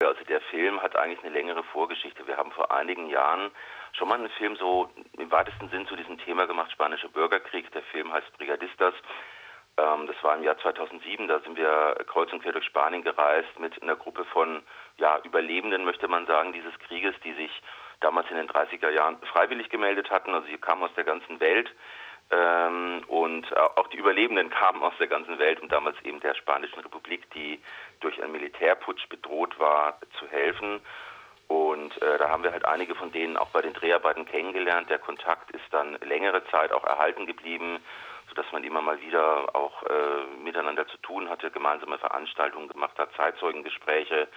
Also der Film hat eigentlich eine längere Vorgeschichte. Wir haben vor einigen Jahren schon mal einen Film so im weitesten Sinn zu diesem Thema gemacht, Spanischer Bürgerkrieg. Der Film heißt Brigadistas. Ähm, das war im Jahr 2007. Da sind wir kreuz und quer durch Spanien gereist mit einer Gruppe von ja, Überlebenden, möchte man sagen, dieses Krieges, die sich damals in den 30er Jahren freiwillig gemeldet hatten. Also sie kamen aus der ganzen Welt. Ähm, und auch die Überlebenden kamen aus der ganzen Welt, um damals eben der Spanischen Republik, die durch einen Militärputsch bedroht war, zu helfen. Und äh, da haben wir halt einige von denen auch bei den Dreharbeiten kennengelernt. Der Kontakt ist dann längere Zeit auch erhalten geblieben, sodass man immer mal wieder auch äh, miteinander zu tun hatte, gemeinsame Veranstaltungen gemacht hat, Zeitzeugengespräche.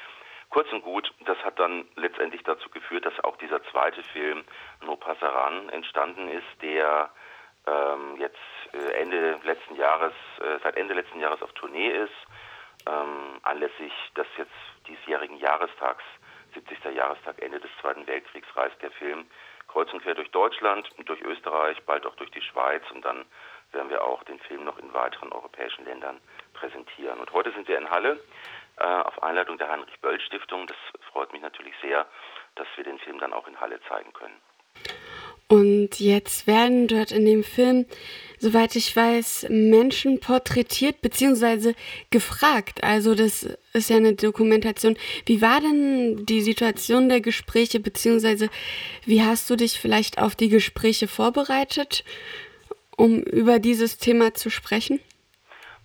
Kurz und gut, das hat dann letztendlich dazu geführt, dass auch dieser zweite Film No Passaran entstanden ist, der ähm, jetzt äh, Ende letzten Jahres, äh, seit Ende letzten Jahres auf Tournee ist, ähm, anlässlich des jetzt diesjährigen Jahrestags, 70. Jahrestag Ende des Zweiten Weltkriegs, reist der Film kreuz und quer durch Deutschland, durch Österreich, bald auch durch die Schweiz und dann werden wir auch den Film noch in weiteren europäischen Ländern präsentieren. Und heute sind wir in Halle äh, auf Einladung der Heinrich-Böll-Stiftung. Das freut mich natürlich sehr, dass wir den Film dann auch in Halle zeigen können. Und jetzt werden dort in dem Film, soweit ich weiß, Menschen porträtiert bzw. gefragt. Also das ist ja eine Dokumentation. Wie war denn die Situation der Gespräche bzw. wie hast du dich vielleicht auf die Gespräche vorbereitet, um über dieses Thema zu sprechen?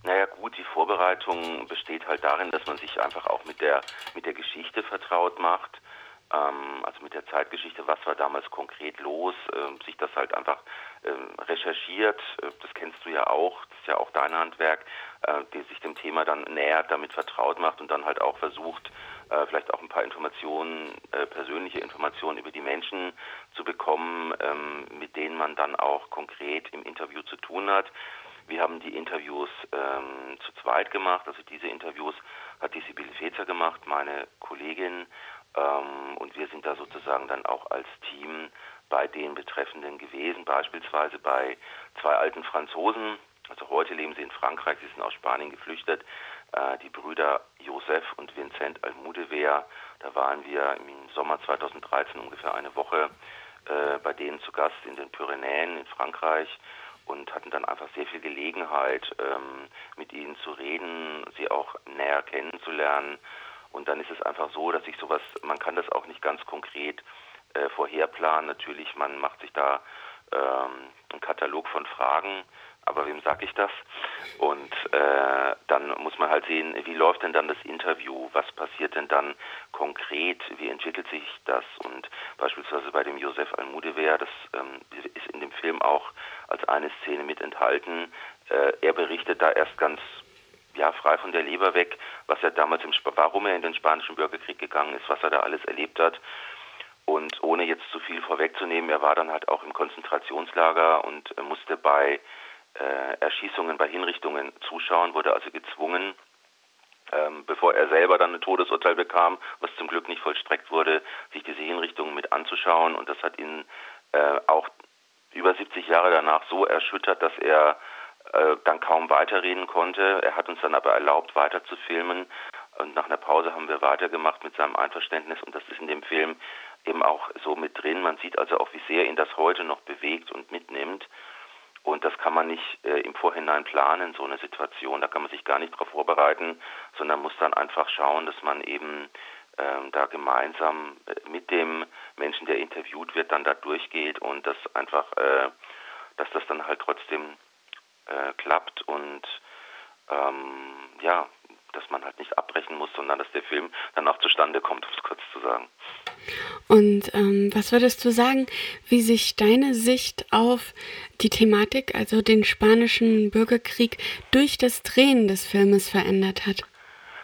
Naja gut, die Vorbereitung besteht halt darin, dass man sich einfach auch mit der, mit der Geschichte vertraut macht also mit der Zeitgeschichte, was war damals konkret los, äh, sich das halt einfach äh, recherchiert, äh, das kennst du ja auch, das ist ja auch dein Handwerk, äh, die sich dem Thema dann nähert, damit vertraut macht und dann halt auch versucht, äh, vielleicht auch ein paar Informationen, persönliche Informationen über die Menschen zu bekommen, ähm, mit denen man dann auch konkret im Interview zu tun hat. Wir haben die Interviews ähm, zu zweit gemacht, also diese Interviews hat die Sibylle Fezer gemacht, meine Kollegin, ähm, und wir sind da sozusagen dann auch als Team bei den Betreffenden gewesen, beispielsweise bei zwei alten Franzosen. Also heute leben sie in Frankreich, sie sind aus Spanien geflüchtet. Äh, die Brüder Joseph und Vincent Almudever, da waren wir im Sommer 2013 ungefähr eine Woche äh, bei denen zu Gast in den Pyrenäen in Frankreich und hatten dann einfach sehr viel Gelegenheit, ähm, mit ihnen zu reden, sie auch näher kennenzulernen und dann ist es einfach so, dass ich sowas, man kann das auch nicht ganz konkret äh, vorherplanen. Natürlich, man macht sich da ähm, einen Katalog von Fragen, aber wem sage ich das? Und äh, dann muss man halt sehen, wie läuft denn dann das Interview? Was passiert denn dann konkret? Wie entwickelt sich das? Und beispielsweise bei dem Josef Almudever, das ähm, ist in dem Film auch als eine Szene mit enthalten. Äh, er berichtet da erst ganz ja, frei von der Leber weg, was er damals im, warum er in den Spanischen Bürgerkrieg gegangen ist, was er da alles erlebt hat. Und ohne jetzt zu viel vorwegzunehmen, er war dann halt auch im Konzentrationslager und musste bei äh, Erschießungen, bei Hinrichtungen zuschauen, wurde also gezwungen, ähm, bevor er selber dann ein Todesurteil bekam, was zum Glück nicht vollstreckt wurde, sich diese Hinrichtungen mit anzuschauen. Und das hat ihn äh, auch über 70 Jahre danach so erschüttert, dass er äh, dann kaum weiterreden konnte. Er hat uns dann aber erlaubt, weiter zu filmen. Und nach einer Pause haben wir weitergemacht mit seinem Einverständnis. Und das ist in dem Film eben auch so mit drin. Man sieht also auch, wie sehr ihn das heute noch bewegt und mitnimmt. Und das kann man nicht äh, im Vorhinein planen, so eine Situation. Da kann man sich gar nicht darauf vorbereiten, sondern muss dann einfach schauen, dass man eben ähm, da gemeinsam äh, mit dem Menschen, der interviewt wird, dann da durchgeht und das einfach, äh, dass das dann halt trotzdem äh, klappt und ähm, ja, dass man halt nicht abbrechen muss, sondern dass der Film dann auch zustande kommt, um es kurz zu sagen. Und ähm, was würdest du sagen, wie sich deine Sicht auf die Thematik, also den spanischen Bürgerkrieg, durch das Drehen des Filmes verändert hat?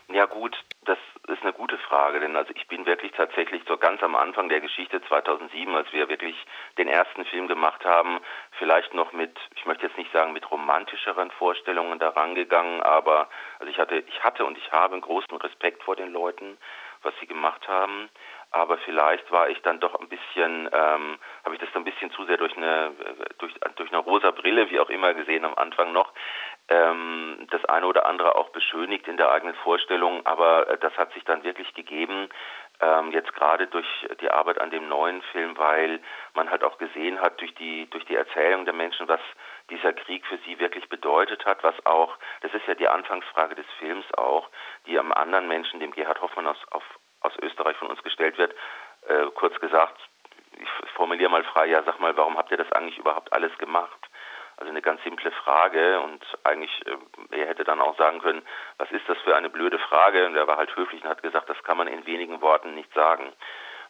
Ja gut, das ist eine gute Frage, denn also ich bin wirklich tatsächlich so ganz am Anfang der Geschichte 2007, als wir wirklich den ersten Film gemacht haben, vielleicht noch mit, ich möchte jetzt nicht sagen mit romantischeren Vorstellungen daran gegangen, aber also ich hatte, ich hatte und ich habe einen großen Respekt vor den Leuten, was sie gemacht haben aber vielleicht war ich dann doch ein bisschen, ähm, habe ich das so ein bisschen zu sehr durch eine, durch, durch eine rosa Brille, wie auch immer gesehen am Anfang noch. Ähm, das eine oder andere auch beschönigt in der eigenen Vorstellung, aber äh, das hat sich dann wirklich gegeben, ähm, jetzt gerade durch die Arbeit an dem neuen Film, weil man halt auch gesehen hat durch die durch die Erzählung der Menschen, was dieser Krieg für sie wirklich bedeutet hat, was auch, das ist ja die Anfangsfrage des Films auch, die am anderen Menschen, dem Gerhard Hoffmann aus, auf, aus Österreich von uns gestellt wird, äh, kurz gesagt, ich formuliere mal frei, ja, sag mal, warum habt ihr das eigentlich überhaupt alles gemacht? Also eine ganz simple Frage und eigentlich, äh, er hätte dann auch sagen können, was ist das für eine blöde Frage? Und er war halt höflich und hat gesagt, das kann man in wenigen Worten nicht sagen.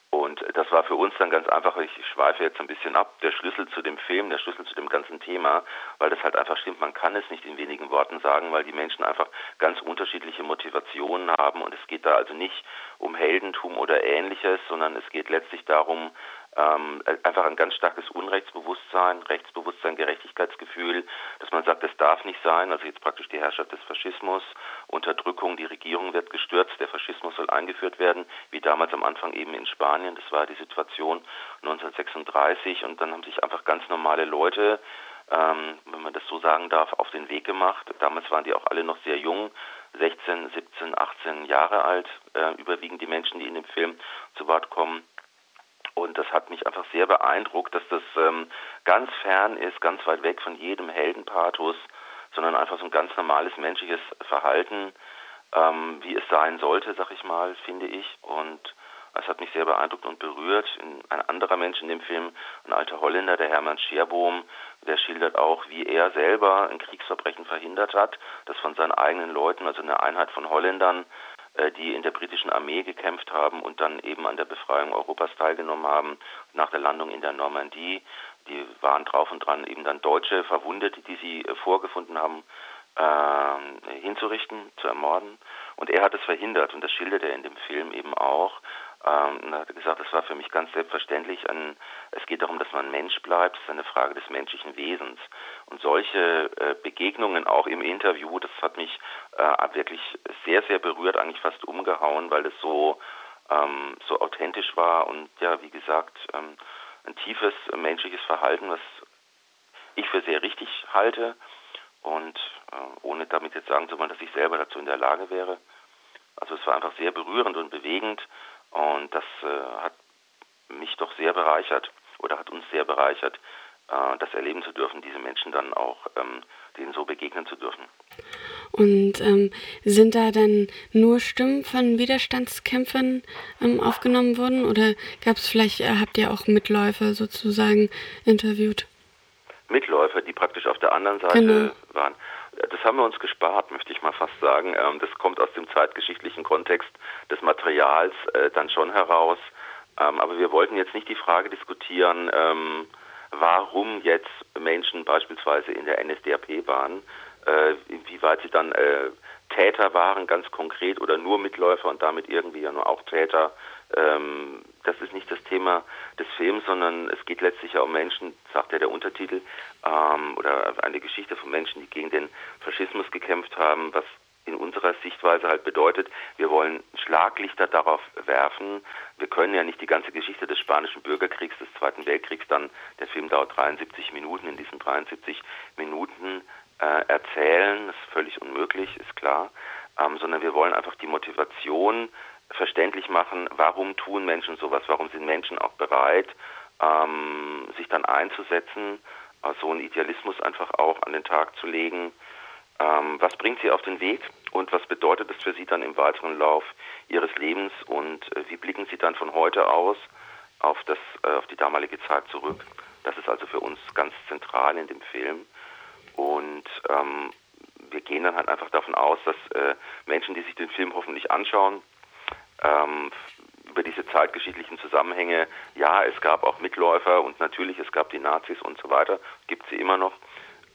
Und das war für uns dann ganz einfach, ich schweife jetzt ein bisschen ab, der Schlüssel zu dem Film, der Schlüssel zu dem ganzen Thema, weil das halt einfach stimmt, man kann es nicht in wenigen Worten sagen, weil die Menschen einfach ganz unterschiedliche Motivationen haben und es geht da also nicht um Heldentum oder ähnliches, sondern es geht letztlich darum, ähm, einfach ein ganz starkes Unrechtsbewusstsein, Rechtsbewusstsein, Gerechtigkeitsgefühl, dass man sagt, es darf nicht sein, also jetzt praktisch die Herrschaft des Faschismus, Unterdrückung, die Regierung wird gestürzt, der Faschismus soll eingeführt werden, wie damals am Anfang eben in Spanien, das war die Situation 1936 und dann haben sich einfach ganz normale Leute ähm, wenn man das so sagen darf, auf den Weg gemacht. Damals waren die auch alle noch sehr jung, 16, 17, 18 Jahre alt, äh, überwiegend die Menschen, die in dem Film zu Wort kommen. Und das hat mich einfach sehr beeindruckt, dass das ähm, ganz fern ist, ganz weit weg von jedem Heldenpathos, sondern einfach so ein ganz normales menschliches Verhalten, ähm, wie es sein sollte, sag ich mal, finde ich. Und es hat mich sehr beeindruckt und berührt. Ein anderer Mensch in dem Film, ein alter Holländer, der Hermann Scherbohm, der schildert auch, wie er selber ein Kriegsverbrechen verhindert hat, das von seinen eigenen Leuten, also eine Einheit von Holländern, die in der britischen Armee gekämpft haben und dann eben an der Befreiung Europas teilgenommen haben, nach der Landung in der Normandie. Die waren drauf und dran, eben dann Deutsche Verwundete, die sie äh, vorgefunden haben, äh, hinzurichten, zu ermorden. Und er hat es verhindert und das schildert er in dem Film eben auch. Ähm, er hat gesagt, es war für mich ganz selbstverständlich. Ein, es geht darum, dass man Mensch bleibt. Es ist eine Frage des menschlichen Wesens. Und solche äh, Begegnungen auch im Interview, das hat mich äh, wirklich sehr, sehr berührt, eigentlich fast umgehauen, weil es so, ähm, so authentisch war und ja, wie gesagt, ähm, ein tiefes menschliches Verhalten, was ich für sehr richtig halte. Und äh, ohne damit jetzt sagen zu wollen, dass ich selber dazu in der Lage wäre. Also es war einfach sehr berührend und bewegend und das äh, hat mich doch sehr bereichert oder hat uns sehr bereichert, äh, das erleben zu dürfen, diese Menschen dann auch ähm, denen so begegnen zu dürfen. Und ähm, sind da dann nur Stimmen von Widerstandskämpfern ähm, aufgenommen worden oder gab es vielleicht, äh, habt ihr auch Mitläufer sozusagen interviewt? Mitläufer, die praktisch auf der anderen Seite genau. waren. Das haben wir uns gespart, möchte ich mal fast sagen. Ähm, das kommt aus dem zeitgeschichtlichen Kontext des Materials äh, dann schon heraus. Ähm, aber wir wollten jetzt nicht die Frage diskutieren, ähm, warum jetzt Menschen beispielsweise in der NSDAP waren, äh, wie weit sie dann äh, Täter waren, ganz konkret, oder nur Mitläufer und damit irgendwie ja nur auch Täter. Ähm, das ist nicht das Thema des Films, sondern es geht letztlich ja um Menschen, sagt ja der Untertitel, ähm, oder eine Geschichte von Menschen, die gegen den Faschismus gekämpft haben, was in unserer Sichtweise halt bedeutet, wir wollen Schlaglichter darauf werfen. Wir können ja nicht die ganze Geschichte des spanischen Bürgerkriegs, des Zweiten Weltkriegs, dann, der Film dauert 73 Minuten, in diesen 73 Minuten äh, erzählen. Das ist völlig unmöglich, ist klar. Ähm, sondern wir wollen einfach die Motivation verständlich machen, warum tun Menschen sowas, warum sind Menschen auch bereit, ähm, sich dann einzusetzen, äh, so einen Idealismus einfach auch an den Tag zu legen. Ähm, was bringt sie auf den Weg und was bedeutet es für sie dann im weiteren Lauf ihres Lebens und äh, wie blicken sie dann von heute aus auf, das, äh, auf die damalige Zeit zurück? Das ist also für uns ganz zentral in dem Film. Und ähm, wir gehen dann halt einfach davon aus, dass äh, Menschen, die sich den Film hoffentlich anschauen, ähm, über diese zeitgeschichtlichen Zusammenhänge, ja, es gab auch Mitläufer und natürlich, es gab die Nazis und so weiter, gibt sie immer noch,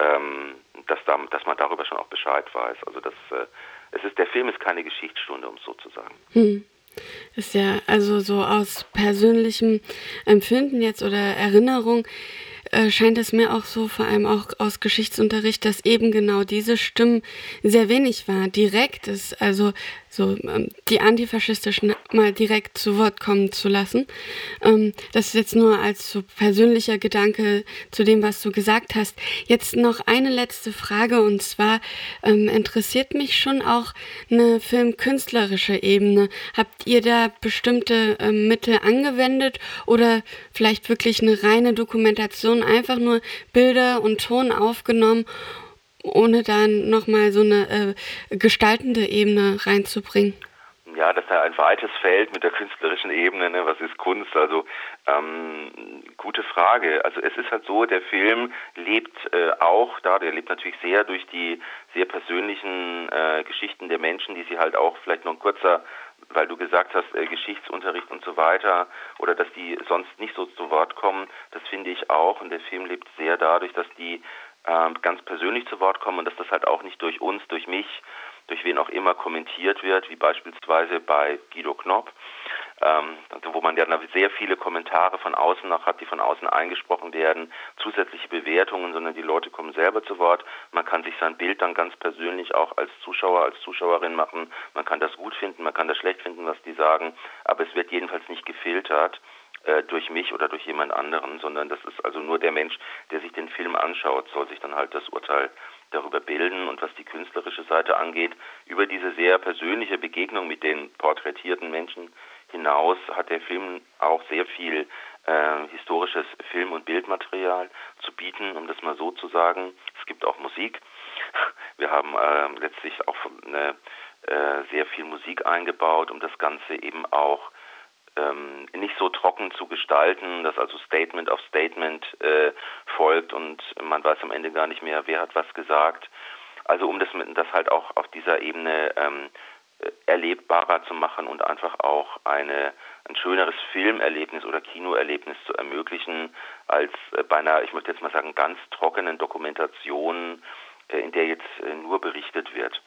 ähm, dass, da, dass man darüber schon auch Bescheid weiß. Also das, äh, es ist, der Film ist keine Geschichtsstunde, um es so zu sagen. Hm. Ist ja also so aus persönlichem Empfinden jetzt oder Erinnerung äh, scheint es mir auch so, vor allem auch aus Geschichtsunterricht, dass eben genau diese Stimmen sehr wenig war. Direkt ist, also so ähm, die Antifaschistischen mal direkt zu Wort kommen zu lassen. Ähm, das ist jetzt nur als so persönlicher Gedanke zu dem, was du gesagt hast. Jetzt noch eine letzte Frage und zwar ähm, interessiert mich schon auch eine filmkünstlerische Ebene. Habt ihr da bestimmte Mittel angewendet oder vielleicht wirklich eine reine Dokumentation, einfach nur Bilder und Ton aufgenommen? Ohne dann nochmal so eine äh, gestaltende Ebene reinzubringen? Ja, das ist ein weites Feld mit der künstlerischen Ebene. Ne? Was ist Kunst? Also ähm, gute Frage. Also es ist halt so, der Film lebt äh, auch da, der lebt natürlich sehr durch die sehr persönlichen äh, Geschichten der Menschen, die sie halt auch vielleicht noch ein kurzer weil du gesagt hast, äh, Geschichtsunterricht und so weiter, oder dass die sonst nicht so zu Wort kommen, das finde ich auch. Und der Film lebt sehr dadurch, dass die äh, ganz persönlich zu Wort kommen und dass das halt auch nicht durch uns, durch mich, durch wen auch immer kommentiert wird, wie beispielsweise bei Guido Knopp, ähm, wo man ja sehr viele Kommentare von außen noch hat, die von außen eingesprochen werden, zusätzliche Bewertungen, sondern die Leute kommen selber zu Wort. Man kann sich sein Bild dann ganz persönlich auch als Zuschauer, als Zuschauerin machen. Man kann das gut finden, man kann das schlecht finden, was die sagen, aber es wird jedenfalls nicht gefiltert äh, durch mich oder durch jemand anderen, sondern das ist also nur der Mensch, der sich den Film anschaut, soll sich dann halt das Urteil darüber bilden. Und was die künstlerische Seite angeht, über diese sehr persönliche Begegnung mit den porträtierten Menschen hinaus hat der Film auch sehr viel äh, historisches Film- und Bildmaterial zu bieten, um das mal so zu sagen. Es gibt auch Musik. Wir haben äh, letztlich auch eine, äh, sehr viel Musik eingebaut, um das Ganze eben auch ähm, nicht so trocken zu gestalten, dass also Statement auf Statement äh, folgt und man weiß am Ende gar nicht mehr, wer hat was gesagt. Also um das, das halt auch auf dieser Ebene ähm, äh, erlebbarer zu machen und einfach auch eine, ein schöneres Filmerlebnis oder Kinoerlebnis zu ermöglichen, als äh, bei einer, ich möchte jetzt mal sagen, ganz trockenen Dokumentation, äh, in der jetzt nur berichtet wird.